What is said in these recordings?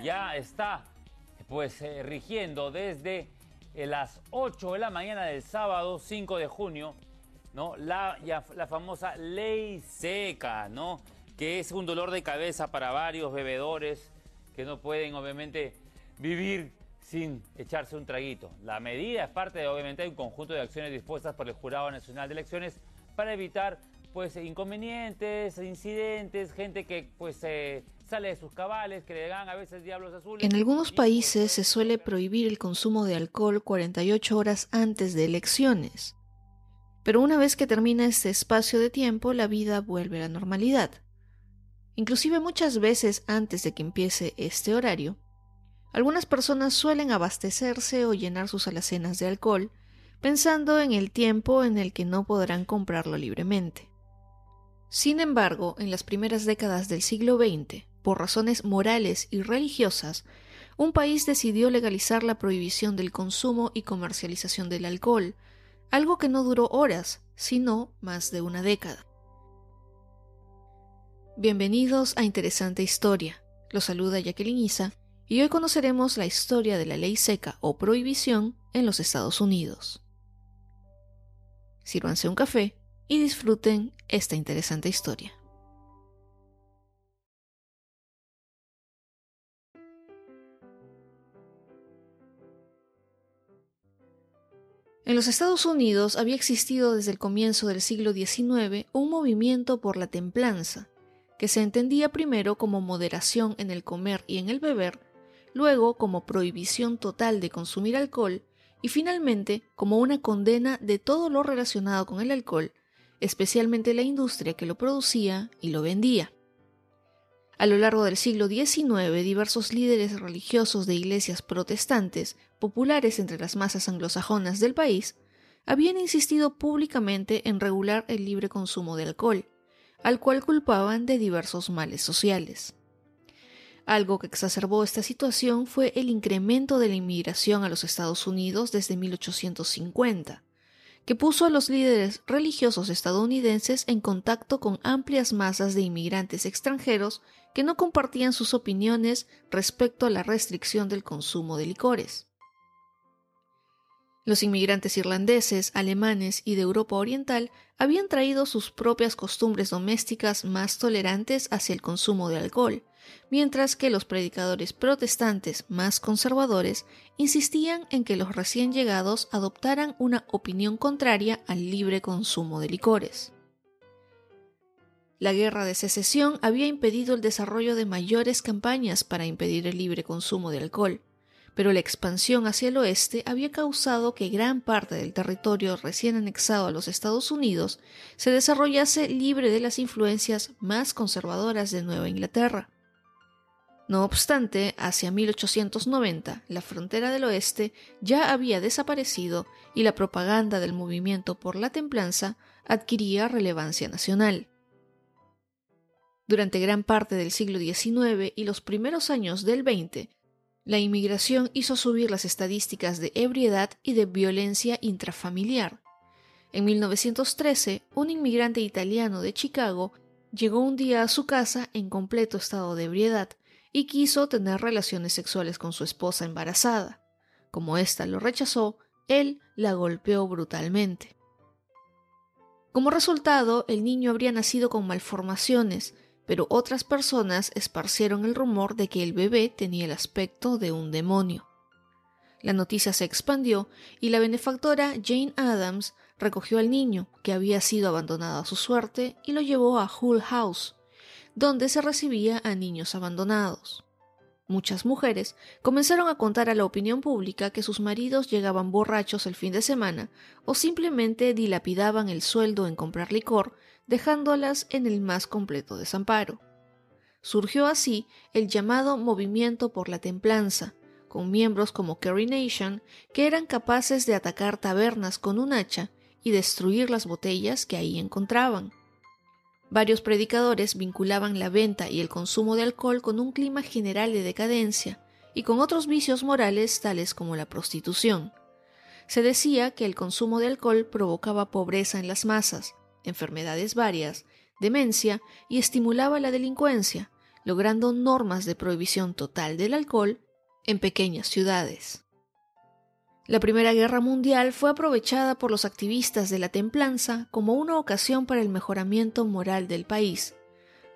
ya está pues eh, rigiendo desde eh, las 8 de la mañana del sábado 5 de junio, ¿no? La, la famosa ley seca, ¿no? Que es un dolor de cabeza para varios bebedores que no pueden obviamente vivir sin echarse un traguito. La medida es parte de obviamente un conjunto de acciones dispuestas por el Jurado Nacional de Elecciones para evitar pues inconvenientes, incidentes, gente que pues eh, sale de sus cabales, que le dan a veces diablos azules. En algunos países se suele prohibir el consumo de alcohol 48 horas antes de elecciones. Pero una vez que termina este espacio de tiempo, la vida vuelve a la normalidad. Inclusive muchas veces antes de que empiece este horario, algunas personas suelen abastecerse o llenar sus alacenas de alcohol, pensando en el tiempo en el que no podrán comprarlo libremente. Sin embargo, en las primeras décadas del siglo XX, por razones morales y religiosas, un país decidió legalizar la prohibición del consumo y comercialización del alcohol, algo que no duró horas, sino más de una década. Bienvenidos a Interesante Historia. Los saluda Jacqueline Isa y hoy conoceremos la historia de la ley seca o prohibición en los Estados Unidos. Sírvanse un café y disfruten esta interesante historia. En los Estados Unidos había existido desde el comienzo del siglo XIX un movimiento por la templanza, que se entendía primero como moderación en el comer y en el beber, luego como prohibición total de consumir alcohol y finalmente como una condena de todo lo relacionado con el alcohol especialmente la industria que lo producía y lo vendía. A lo largo del siglo XIX, diversos líderes religiosos de iglesias protestantes, populares entre las masas anglosajonas del país, habían insistido públicamente en regular el libre consumo de alcohol, al cual culpaban de diversos males sociales. Algo que exacerbó esta situación fue el incremento de la inmigración a los Estados Unidos desde 1850 que puso a los líderes religiosos estadounidenses en contacto con amplias masas de inmigrantes extranjeros que no compartían sus opiniones respecto a la restricción del consumo de licores. Los inmigrantes irlandeses, alemanes y de Europa Oriental habían traído sus propias costumbres domésticas más tolerantes hacia el consumo de alcohol, mientras que los predicadores protestantes más conservadores insistían en que los recién llegados adoptaran una opinión contraria al libre consumo de licores. La guerra de secesión había impedido el desarrollo de mayores campañas para impedir el libre consumo de alcohol, pero la expansión hacia el oeste había causado que gran parte del territorio recién anexado a los Estados Unidos se desarrollase libre de las influencias más conservadoras de Nueva Inglaterra. No obstante, hacia 1890 la frontera del oeste ya había desaparecido y la propaganda del movimiento por la templanza adquiría relevancia nacional. Durante gran parte del siglo XIX y los primeros años del XX, la inmigración hizo subir las estadísticas de ebriedad y de violencia intrafamiliar. En 1913, un inmigrante italiano de Chicago llegó un día a su casa en completo estado de ebriedad y quiso tener relaciones sexuales con su esposa embarazada. Como ésta lo rechazó, él la golpeó brutalmente. Como resultado, el niño habría nacido con malformaciones, pero otras personas esparcieron el rumor de que el bebé tenía el aspecto de un demonio. La noticia se expandió y la benefactora Jane Addams recogió al niño, que había sido abandonado a su suerte, y lo llevó a Hull House, donde se recibía a niños abandonados. Muchas mujeres comenzaron a contar a la opinión pública que sus maridos llegaban borrachos el fin de semana o simplemente dilapidaban el sueldo en comprar licor, dejándolas en el más completo desamparo. Surgió así el llamado Movimiento por la Templanza, con miembros como Kerry Nation que eran capaces de atacar tabernas con un hacha y destruir las botellas que ahí encontraban. Varios predicadores vinculaban la venta y el consumo de alcohol con un clima general de decadencia y con otros vicios morales tales como la prostitución. Se decía que el consumo de alcohol provocaba pobreza en las masas, enfermedades varias, demencia y estimulaba la delincuencia, logrando normas de prohibición total del alcohol en pequeñas ciudades. La Primera Guerra Mundial fue aprovechada por los activistas de la templanza como una ocasión para el mejoramiento moral del país,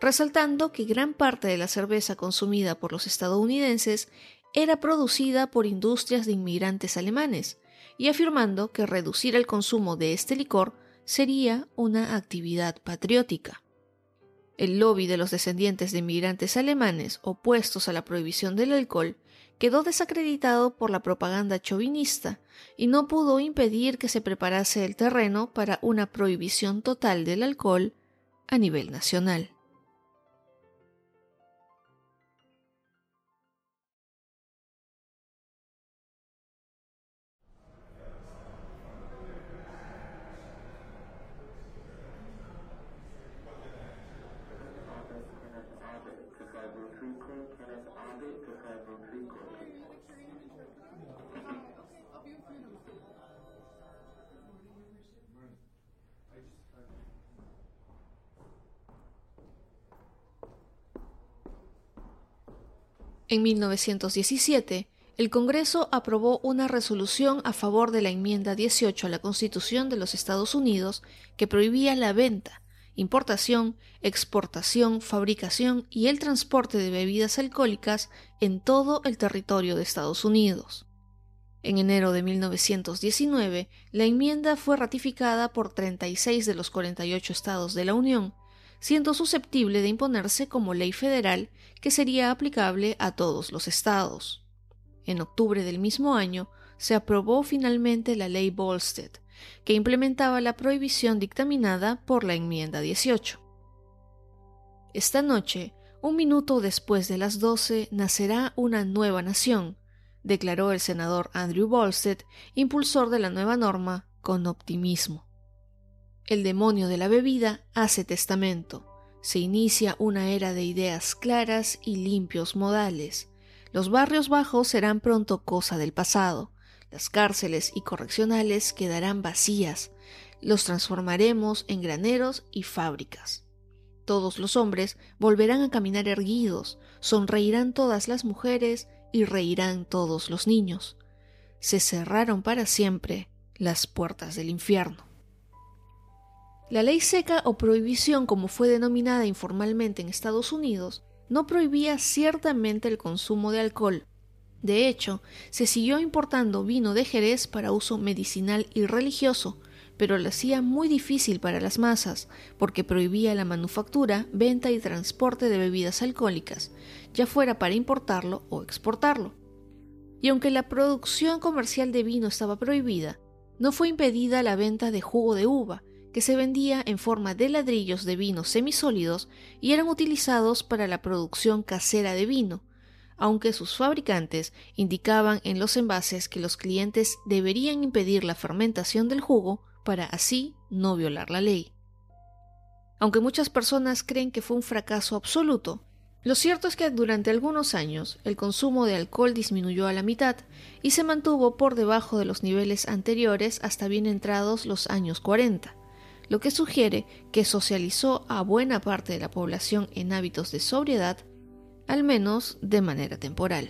resaltando que gran parte de la cerveza consumida por los estadounidenses era producida por industrias de inmigrantes alemanes, y afirmando que reducir el consumo de este licor sería una actividad patriótica. El lobby de los descendientes de inmigrantes alemanes opuestos a la prohibición del alcohol quedó desacreditado por la propaganda chauvinista y no pudo impedir que se preparase el terreno para una prohibición total del alcohol a nivel nacional. En 1917, el Congreso aprobó una resolución a favor de la enmienda 18 a la Constitución de los Estados Unidos que prohibía la venta, importación, exportación, fabricación y el transporte de bebidas alcohólicas en todo el territorio de Estados Unidos. En enero de 1919, la enmienda fue ratificada por 36 de los 48 estados de la Unión, siendo susceptible de imponerse como ley federal que sería aplicable a todos los estados. En octubre del mismo año se aprobó finalmente la ley Volstead, que implementaba la prohibición dictaminada por la enmienda 18. Esta noche, un minuto después de las doce, nacerá una nueva nación, declaró el senador Andrew Volstead, impulsor de la nueva norma, con optimismo. El demonio de la bebida hace testamento. Se inicia una era de ideas claras y limpios modales. Los barrios bajos serán pronto cosa del pasado. Las cárceles y correccionales quedarán vacías. Los transformaremos en graneros y fábricas. Todos los hombres volverán a caminar erguidos, sonreirán todas las mujeres y reirán todos los niños. Se cerraron para siempre las puertas del infierno. La ley seca o prohibición, como fue denominada informalmente en Estados Unidos, no prohibía ciertamente el consumo de alcohol. De hecho, se siguió importando vino de Jerez para uso medicinal y religioso, pero lo hacía muy difícil para las masas, porque prohibía la manufactura, venta y transporte de bebidas alcohólicas, ya fuera para importarlo o exportarlo. Y aunque la producción comercial de vino estaba prohibida, no fue impedida la venta de jugo de uva, que se vendía en forma de ladrillos de vino semisólidos y eran utilizados para la producción casera de vino, aunque sus fabricantes indicaban en los envases que los clientes deberían impedir la fermentación del jugo para así no violar la ley. Aunque muchas personas creen que fue un fracaso absoluto, lo cierto es que durante algunos años el consumo de alcohol disminuyó a la mitad y se mantuvo por debajo de los niveles anteriores hasta bien entrados los años 40 lo que sugiere que socializó a buena parte de la población en hábitos de sobriedad, al menos de manera temporal.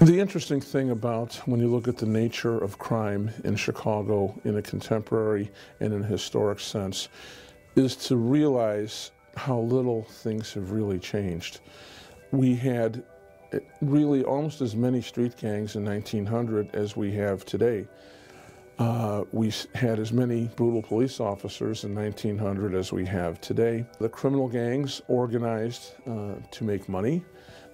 The interesting thing about when you look at the nature of crime in Chicago in a contemporary and in a historic sense is to realize how little things have really changed. We had eh, really almost as many street gangs in 1900 as we have today. Uh, we had as many brutal police officers in 1900 as we have today. The criminal gangs organized uh, to make money.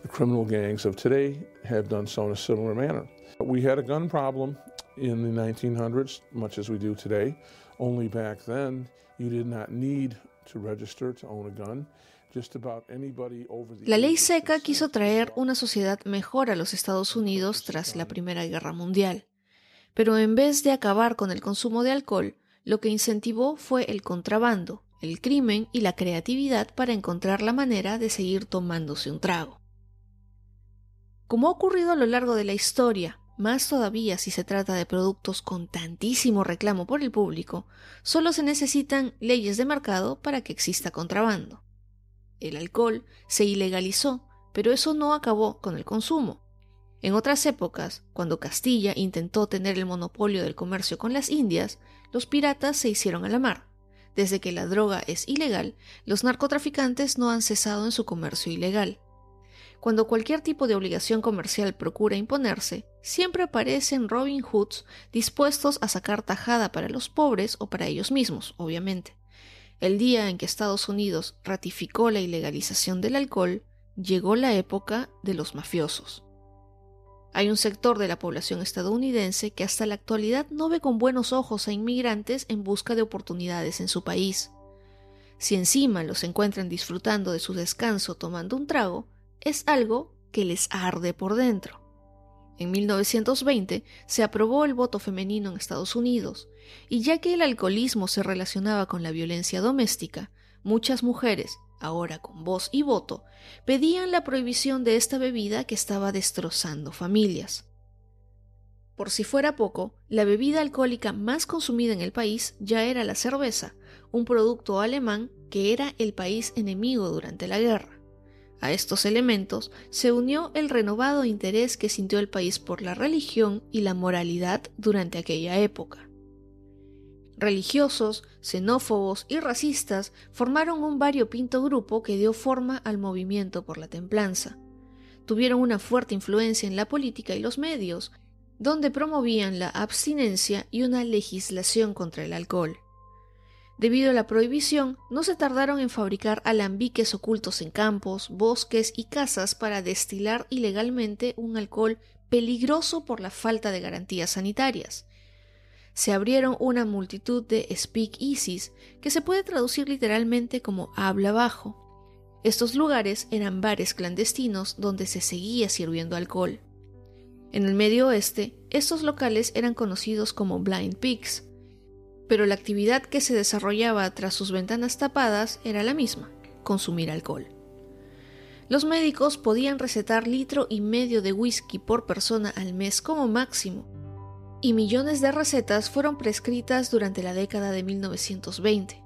The criminal gangs of today have done so in a similar manner. We had a gun problem in the 1900s, much as we do today. Only back then, you did not need La ley seca quiso traer una sociedad mejor a los Estados Unidos tras la Primera Guerra Mundial. Pero en vez de acabar con el consumo de alcohol, lo que incentivó fue el contrabando, el crimen y la creatividad para encontrar la manera de seguir tomándose un trago. Como ha ocurrido a lo largo de la historia, más todavía si se trata de productos con tantísimo reclamo por el público, solo se necesitan leyes de mercado para que exista contrabando. El alcohol se ilegalizó, pero eso no acabó con el consumo. En otras épocas, cuando Castilla intentó tener el monopolio del comercio con las Indias, los piratas se hicieron a la mar. Desde que la droga es ilegal, los narcotraficantes no han cesado en su comercio ilegal. Cuando cualquier tipo de obligación comercial procura imponerse, siempre aparecen Robin Hoods dispuestos a sacar tajada para los pobres o para ellos mismos, obviamente. El día en que Estados Unidos ratificó la ilegalización del alcohol, llegó la época de los mafiosos. Hay un sector de la población estadounidense que hasta la actualidad no ve con buenos ojos a inmigrantes en busca de oportunidades en su país. Si encima los encuentran disfrutando de su descanso tomando un trago, es algo que les arde por dentro. En 1920 se aprobó el voto femenino en Estados Unidos, y ya que el alcoholismo se relacionaba con la violencia doméstica, muchas mujeres, ahora con voz y voto, pedían la prohibición de esta bebida que estaba destrozando familias. Por si fuera poco, la bebida alcohólica más consumida en el país ya era la cerveza, un producto alemán que era el país enemigo durante la guerra. A estos elementos se unió el renovado interés que sintió el país por la religión y la moralidad durante aquella época. Religiosos, xenófobos y racistas formaron un variopinto grupo que dio forma al movimiento por la templanza. Tuvieron una fuerte influencia en la política y los medios, donde promovían la abstinencia y una legislación contra el alcohol. Debido a la prohibición, no se tardaron en fabricar alambiques ocultos en campos, bosques y casas para destilar ilegalmente un alcohol peligroso por la falta de garantías sanitarias. Se abrieron una multitud de speakeasies, que se puede traducir literalmente como habla bajo. Estos lugares eran bares clandestinos donde se seguía sirviendo alcohol. En el medio oeste, estos locales eran conocidos como blind pigs, pero la actividad que se desarrollaba tras sus ventanas tapadas era la misma, consumir alcohol. Los médicos podían recetar litro y medio de whisky por persona al mes como máximo, y millones de recetas fueron prescritas durante la década de 1920.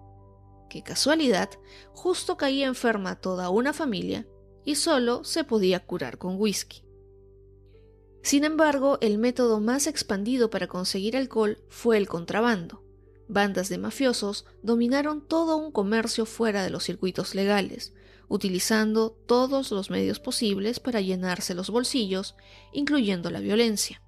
Qué casualidad, justo caía enferma toda una familia y solo se podía curar con whisky. Sin embargo, el método más expandido para conseguir alcohol fue el contrabando. Bandas de mafiosos dominaron todo un comercio fuera de los circuitos legales, utilizando todos los medios posibles para llenarse los bolsillos, incluyendo la violencia.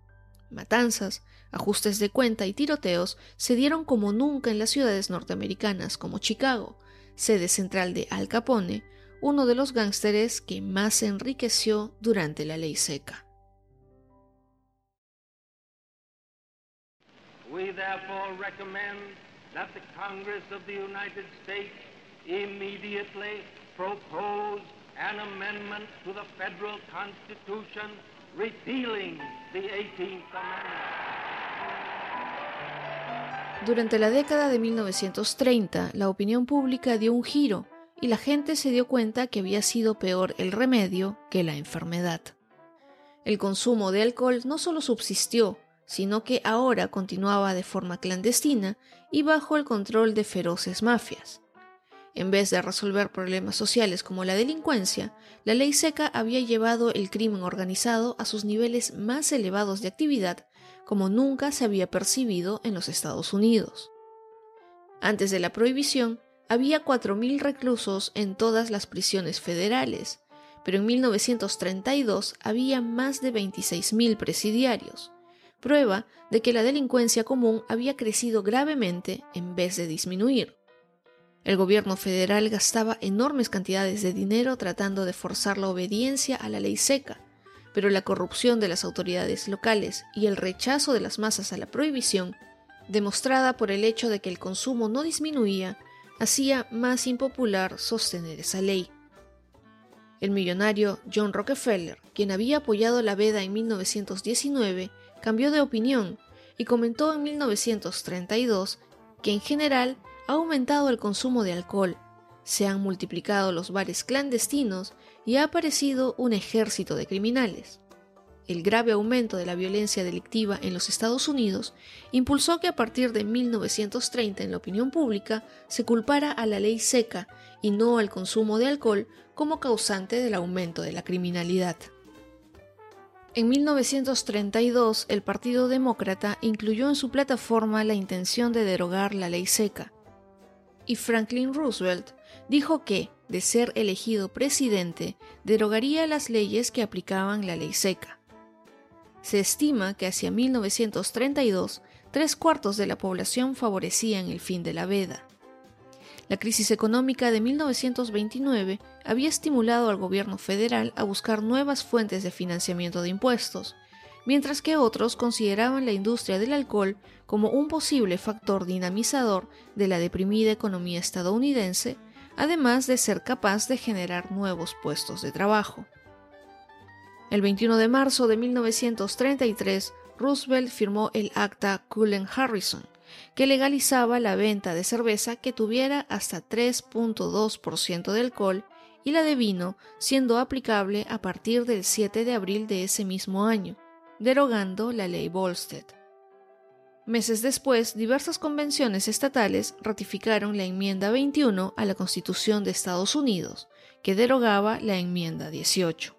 Matanzas, ajustes de cuenta y tiroteos se dieron como nunca en las ciudades norteamericanas como Chicago, sede central de Al Capone, uno de los gángsteres que más se enriqueció durante la ley seca. We therefore recommend that the Congress of the United States immediately propose an amendment to the federal Constitution repealing the 18th Amendment. Durante la década de 1930, la opinión pública dio un giro y la gente se dio cuenta que había sido peor el remedio que la enfermedad. El consumo de alcohol no solo subsistió, sino que ahora continuaba de forma clandestina y bajo el control de feroces mafias. En vez de resolver problemas sociales como la delincuencia, la ley seca había llevado el crimen organizado a sus niveles más elevados de actividad como nunca se había percibido en los Estados Unidos. Antes de la prohibición, había 4.000 reclusos en todas las prisiones federales, pero en 1932 había más de 26.000 presidiarios, prueba de que la delincuencia común había crecido gravemente en vez de disminuir. El gobierno federal gastaba enormes cantidades de dinero tratando de forzar la obediencia a la ley seca, pero la corrupción de las autoridades locales y el rechazo de las masas a la prohibición, demostrada por el hecho de que el consumo no disminuía, hacía más impopular sostener esa ley. El millonario John Rockefeller, quien había apoyado la veda en 1919, cambió de opinión y comentó en 1932 que en general ha aumentado el consumo de alcohol, se han multiplicado los bares clandestinos y ha aparecido un ejército de criminales. el grave aumento de la violencia delictiva en los Estados Unidos, impulsó que a partir de 1930 en la opinión pública se culpara a la ley seca y no al consumo de alcohol como causante del aumento de la criminalidad. En 1932, el Partido Demócrata incluyó en su plataforma la intención de derogar la ley seca. Y Franklin Roosevelt dijo que, de ser elegido presidente, derogaría las leyes que aplicaban la ley seca. Se estima que hacia 1932, tres cuartos de la población favorecían el fin de la veda. La crisis económica de 1929 había estimulado al gobierno federal a buscar nuevas fuentes de financiamiento de impuestos, mientras que otros consideraban la industria del alcohol como un posible factor dinamizador de la deprimida economía estadounidense además de ser capaz de generar nuevos puestos de trabajo. El 21 de marzo de 1933, Roosevelt firmó el Acta Cullen-Harrison, que legalizaba la venta de cerveza que tuviera hasta 3.2% de alcohol y la de vino, siendo aplicable a partir del 7 de abril de ese mismo año, derogando la ley Volstead. Meses después, diversas convenciones estatales ratificaron la enmienda 21 a la Constitución de Estados Unidos, que derogaba la enmienda 18.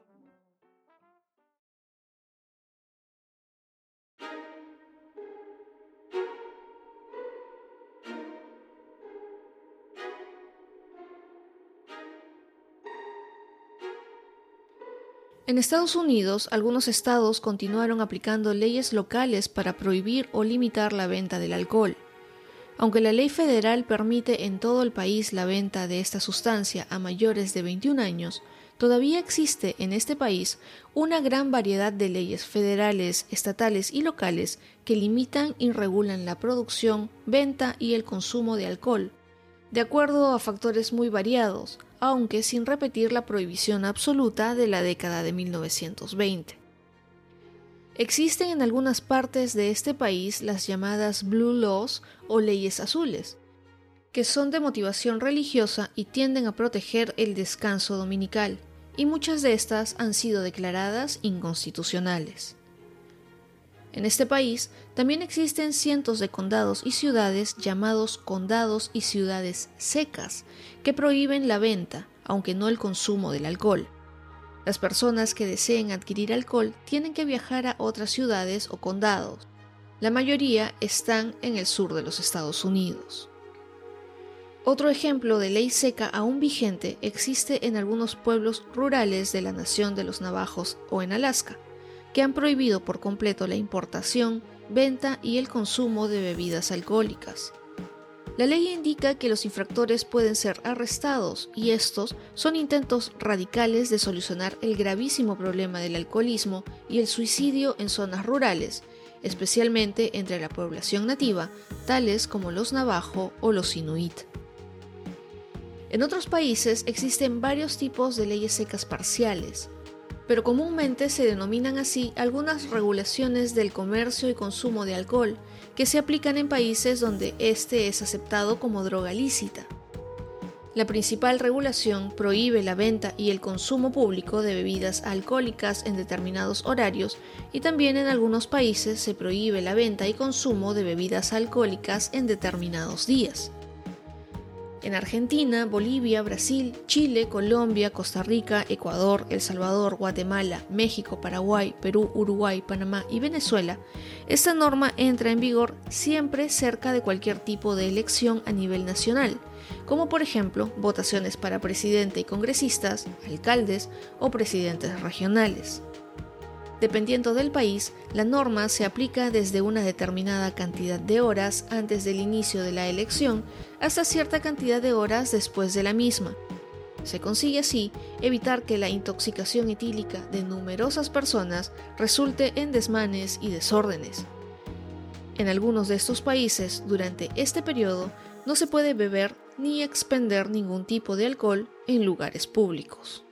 En Estados Unidos, algunos estados continuaron aplicando leyes locales para prohibir o limitar la venta del alcohol. Aunque la ley federal permite en todo el país la venta de esta sustancia a mayores de 21 años, todavía existe en este país una gran variedad de leyes federales, estatales y locales que limitan y regulan la producción, venta y el consumo de alcohol, de acuerdo a factores muy variados, aunque sin repetir la prohibición absoluta de la década de 1920. Existen en algunas partes de este país las llamadas Blue Laws o leyes azules, que son de motivación religiosa y tienden a proteger el descanso dominical, y muchas de estas han sido declaradas inconstitucionales. En este país también existen cientos de condados y ciudades llamados condados y ciudades secas, que prohíben la venta, aunque no el consumo del alcohol. Las personas que deseen adquirir alcohol tienen que viajar a otras ciudades o condados. La mayoría están en el sur de los Estados Unidos. Otro ejemplo de ley seca aún vigente existe en algunos pueblos rurales de la nación de los navajos o en Alaska que han prohibido por completo la importación, venta y el consumo de bebidas alcohólicas. La ley indica que los infractores pueden ser arrestados y estos son intentos radicales de solucionar el gravísimo problema del alcoholismo y el suicidio en zonas rurales, especialmente entre la población nativa, tales como los navajo o los inuit. En otros países existen varios tipos de leyes secas parciales, pero comúnmente se denominan así algunas regulaciones del comercio y consumo de alcohol, que se aplican en países donde este es aceptado como droga lícita. La principal regulación prohíbe la venta y el consumo público de bebidas alcohólicas en determinados horarios y también en algunos países se prohíbe la venta y consumo de bebidas alcohólicas en determinados días. En Argentina, Bolivia, Brasil, Chile, Colombia, Costa Rica, Ecuador, El Salvador, Guatemala, México, Paraguay, Perú, Uruguay, Panamá y Venezuela, esta norma entra en vigor siempre cerca de cualquier tipo de elección a nivel nacional, como por ejemplo votaciones para presidente y congresistas, alcaldes o presidentes regionales. Dependiendo del país, la norma se aplica desde una determinada cantidad de horas antes del inicio de la elección hasta cierta cantidad de horas después de la misma. Se consigue así evitar que la intoxicación etílica de numerosas personas resulte en desmanes y desórdenes. En algunos de estos países, durante este periodo, no se puede beber ni expender ningún tipo de alcohol en lugares públicos.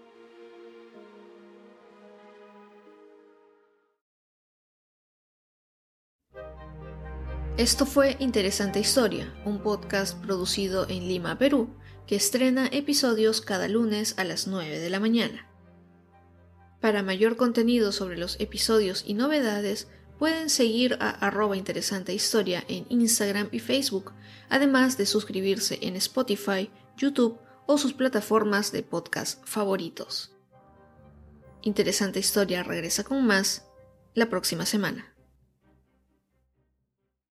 Esto fue Interesante Historia, un podcast producido en Lima, Perú, que estrena episodios cada lunes a las 9 de la mañana. Para mayor contenido sobre los episodios y novedades, pueden seguir a arroba interesante historia en Instagram y Facebook, además de suscribirse en Spotify, YouTube o sus plataformas de podcast favoritos. Interesante Historia regresa con más la próxima semana.